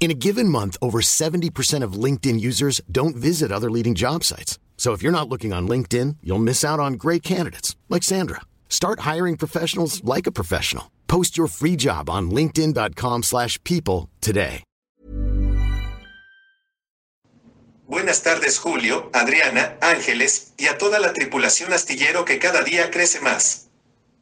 In a given month, over 70% of LinkedIn users don't visit other leading job sites. So if you're not looking on LinkedIn, you'll miss out on great candidates like Sandra. Start hiring professionals like a professional. Post your free job on linkedin.com/people today. Buenas tardes Julio, Adriana, Ángeles y a toda la tripulación astillero que cada día crece más.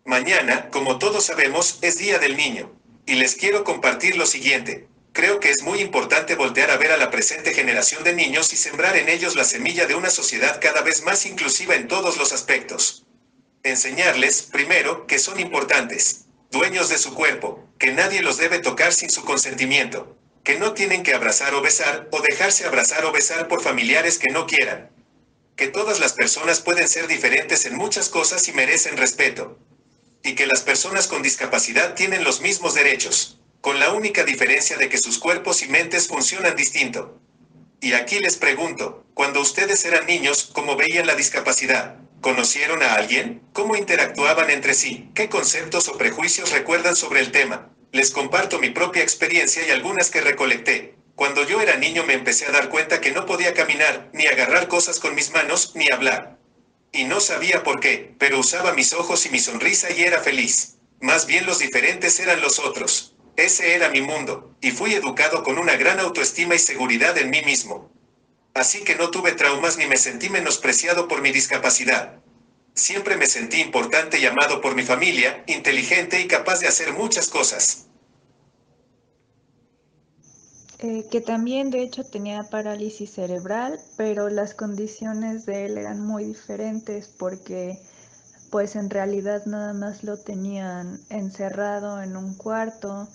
Mañana, como todos sabemos, es Día del Niño. Y les quiero compartir lo siguiente. Creo que es muy importante voltear a ver a la presente generación de niños y sembrar en ellos la semilla de una sociedad cada vez más inclusiva en todos los aspectos. Enseñarles, primero, que son importantes, dueños de su cuerpo, que nadie los debe tocar sin su consentimiento, que no tienen que abrazar o besar, o dejarse abrazar o besar por familiares que no quieran, que todas las personas pueden ser diferentes en muchas cosas y merecen respeto, y que las personas con discapacidad tienen los mismos derechos, con la única diferencia de que sus cuerpos y mentes funcionan distinto. Y aquí les pregunto, cuando ustedes eran niños, ¿cómo veían la discapacidad? ¿Conocieron a alguien? ¿Cómo interactuaban entre sí? ¿Qué conceptos o prejuicios recuerdan sobre el tema? Les comparto mi propia experiencia y algunas que recolecté. Cuando yo era niño me empecé a dar cuenta que no podía caminar, ni agarrar cosas con mis manos, ni hablar. Y no sabía por qué, pero usaba mis ojos y mi sonrisa y era feliz. Más bien los diferentes eran los otros. Ese era mi mundo, y fui educado con una gran autoestima y seguridad en mí mismo. Así que no tuve traumas ni me sentí menospreciado por mi discapacidad. Siempre me sentí importante y amado por mi familia, inteligente y capaz de hacer muchas cosas. Eh, que también de hecho tenía parálisis cerebral, pero las condiciones de él eran muy diferentes porque pues en realidad nada más lo tenían encerrado en un cuarto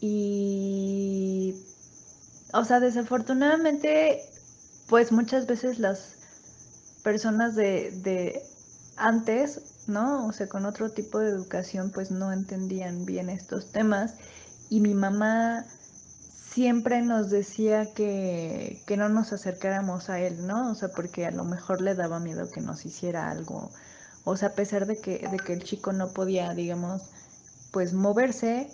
y o sea, desafortunadamente pues muchas veces las personas de, de antes, ¿no? O sea, con otro tipo de educación, pues no entendían bien estos temas. Y mi mamá siempre nos decía que, que no nos acercáramos a él, ¿no? O sea, porque a lo mejor le daba miedo que nos hiciera algo. O sea, a pesar de que, de que el chico no podía, digamos, pues moverse,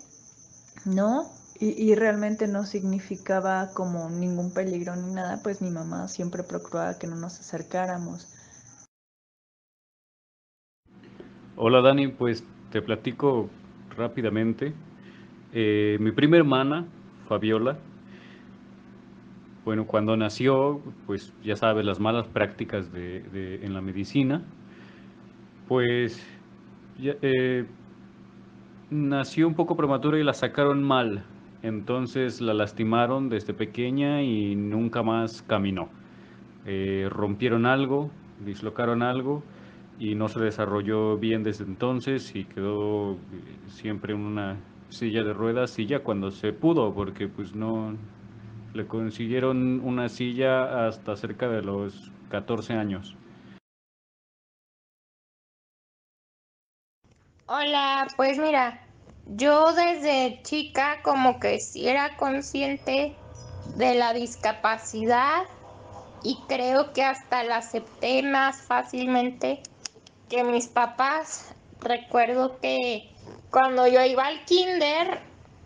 ¿no? y, realmente no significaba como ningún peligro ni nada, pues mi mamá siempre procuraba que no nos acercáramos. Hola Dani, pues te platico rápidamente. Eh, mi prima hermana, Fabiola, bueno, cuando nació, pues ya sabes, las malas prácticas de, en la medicina, pues eh, nació un poco prematura y la sacaron mal. Entonces la lastimaron desde pequeña y nunca más caminó. Eh, rompieron algo, dislocaron algo y no se desarrolló bien desde entonces y quedó eh, siempre en una silla de ruedas y ya cuando se pudo porque pues no le consiguieron una silla hasta cerca de los 14 años. Hola, pues mira, yo desde chica como que sí era consciente de la discapacidad y creo que hasta la acepté más fácilmente que mis papás. Recuerdo que cuando yo iba al kinder,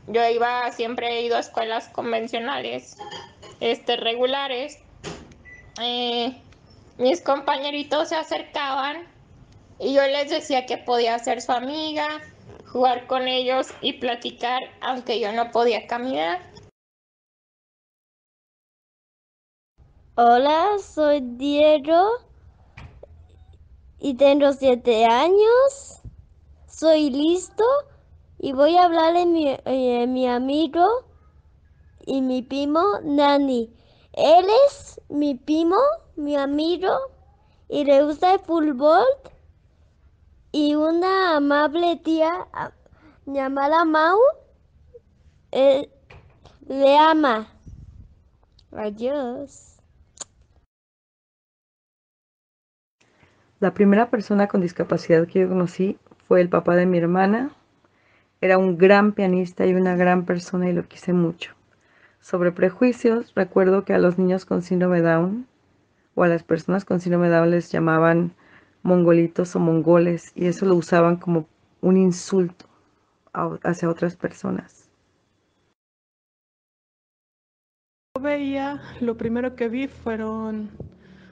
yo iba, siempre he ido a escuelas convencionales, este, regulares. Eh, mis compañeritos se acercaban y yo les decía que podía ser su amiga, jugar con ellos y platicar aunque yo no podía caminar. Hola, soy Diego y tengo siete años. Soy listo y voy a hablarle a mi, eh, mi amigo y mi primo Nani. Él es mi primo, mi amigo y le gusta el fútbol y una amable tía llamada Mau eh, le ama. Adiós. La primera persona con discapacidad que yo conocí fue el papá de mi hermana. Era un gran pianista y una gran persona y lo quise mucho. Sobre prejuicios, recuerdo que a los niños con síndrome Down o a las personas con síndrome Down les llamaban mongolitos o mongoles y eso lo usaban como un insulto hacia otras personas. Yo veía, lo primero que vi fueron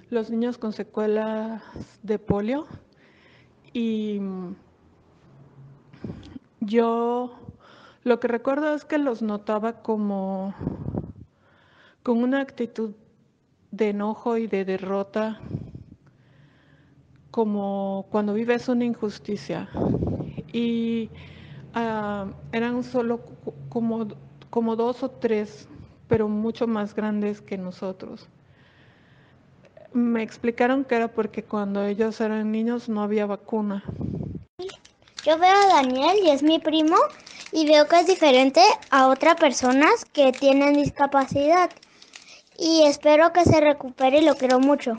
los niños con secuelas de polio y yo lo que recuerdo es que los notaba como con una actitud de enojo y de derrota, como cuando vives una injusticia. Y ah, eran solo como, como dos o tres, pero mucho más grandes que nosotros. Me explicaron que era porque cuando ellos eran niños no había vacuna. Yo veo a Daniel y es mi primo y veo que es diferente a otras personas que tienen discapacidad. Y espero que se recupere y lo quiero mucho.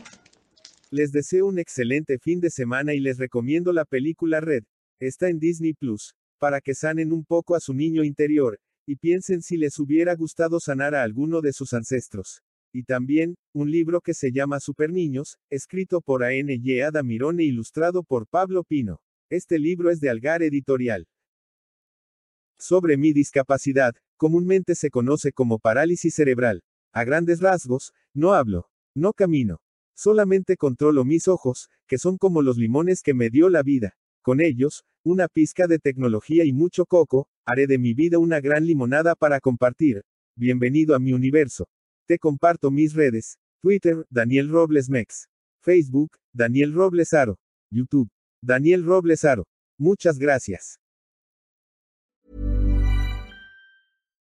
Les deseo un excelente fin de semana y les recomiendo la película Red. Está en Disney Plus, para que sanen un poco a su niño interior, y piensen si les hubiera gustado sanar a alguno de sus ancestros y también, un libro que se llama Super Niños, escrito por A.N.Y. Adamirón e ilustrado por Pablo Pino. Este libro es de Algar Editorial. Sobre mi discapacidad, comúnmente se conoce como parálisis cerebral. A grandes rasgos, no hablo, no camino. Solamente controlo mis ojos, que son como los limones que me dio la vida. Con ellos, una pizca de tecnología y mucho coco, haré de mi vida una gran limonada para compartir. Bienvenido a mi universo. Te comparto mis redes. Twitter, Daniel Robles Mex. Facebook, Daniel Robles Aro. YouTube, Daniel Robles Aro. Muchas gracias.